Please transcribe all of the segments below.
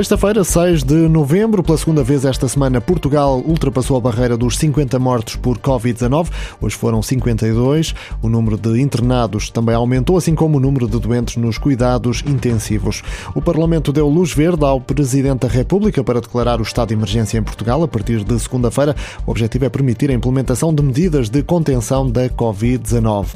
Sexta-feira, 6 de novembro, pela segunda vez esta semana, Portugal ultrapassou a barreira dos 50 mortos por Covid-19. Hoje foram 52. O número de internados também aumentou, assim como o número de doentes nos cuidados intensivos. O Parlamento deu luz verde ao Presidente da República para declarar o estado de emergência em Portugal a partir de segunda-feira. O objetivo é permitir a implementação de medidas de contenção da Covid-19.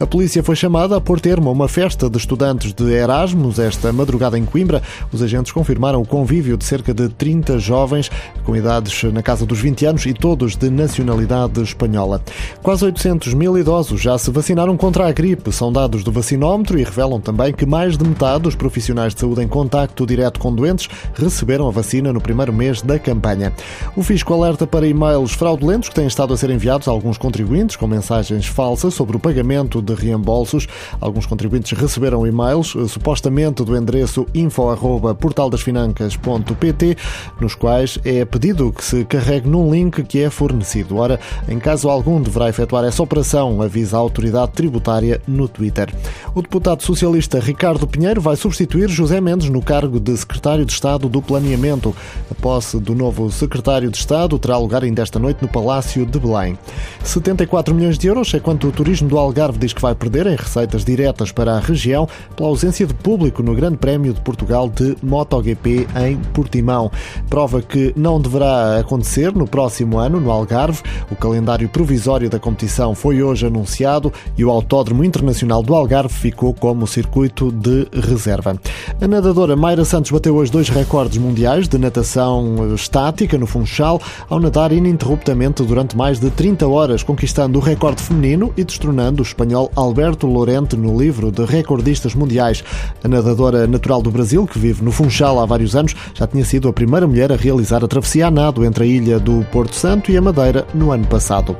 A polícia foi chamada a pôr termo a uma festa de estudantes de Erasmus esta madrugada em Coimbra. Os agentes confirmaram o convívio de cerca de 30 jovens com idades na casa dos 20 anos e todos de nacionalidade espanhola. Quase 800 mil idosos já se vacinaram contra a gripe, são dados do vacinómetro e revelam também que mais de metade dos profissionais de saúde em contacto direto com doentes receberam a vacina no primeiro mês da campanha. O Fisco alerta para e-mails fraudulentos que têm estado a ser enviados a alguns contribuintes com mensagens falsas sobre o pagamento de reembolsos. Alguns contribuintes receberam e-mails eh, supostamente do endereço info@portaldasfinanças nos quais é pedido que se carregue num link que é fornecido. Ora, em caso algum deverá efetuar essa operação, avisa a autoridade tributária no Twitter. O deputado socialista Ricardo Pinheiro vai substituir José Mendes no cargo de secretário de Estado do Planeamento. A posse do novo secretário de Estado terá lugar ainda esta noite no Palácio de Belém. 74 milhões de euros é quanto o turismo do Algarve diz que vai perder em receitas diretas para a região pela ausência de público no Grande Prémio de Portugal de MotoGP em Portimão. Prova que não deverá acontecer no próximo ano, no Algarve. O calendário provisório da competição foi hoje anunciado e o Autódromo Internacional do Algarve ficou como circuito de reserva. A nadadora Mayra Santos bateu hoje dois recordes mundiais de natação estática no Funchal ao nadar ininterruptamente durante mais de 30 horas, conquistando o recorde feminino e destronando o espanhol Alberto Lorente no livro de recordistas mundiais. A nadadora natural do Brasil, que vive no Funchal há vários anos, já tinha sido a primeira mulher a realizar a travessia a nado entre a ilha do Porto Santo e a Madeira no ano passado.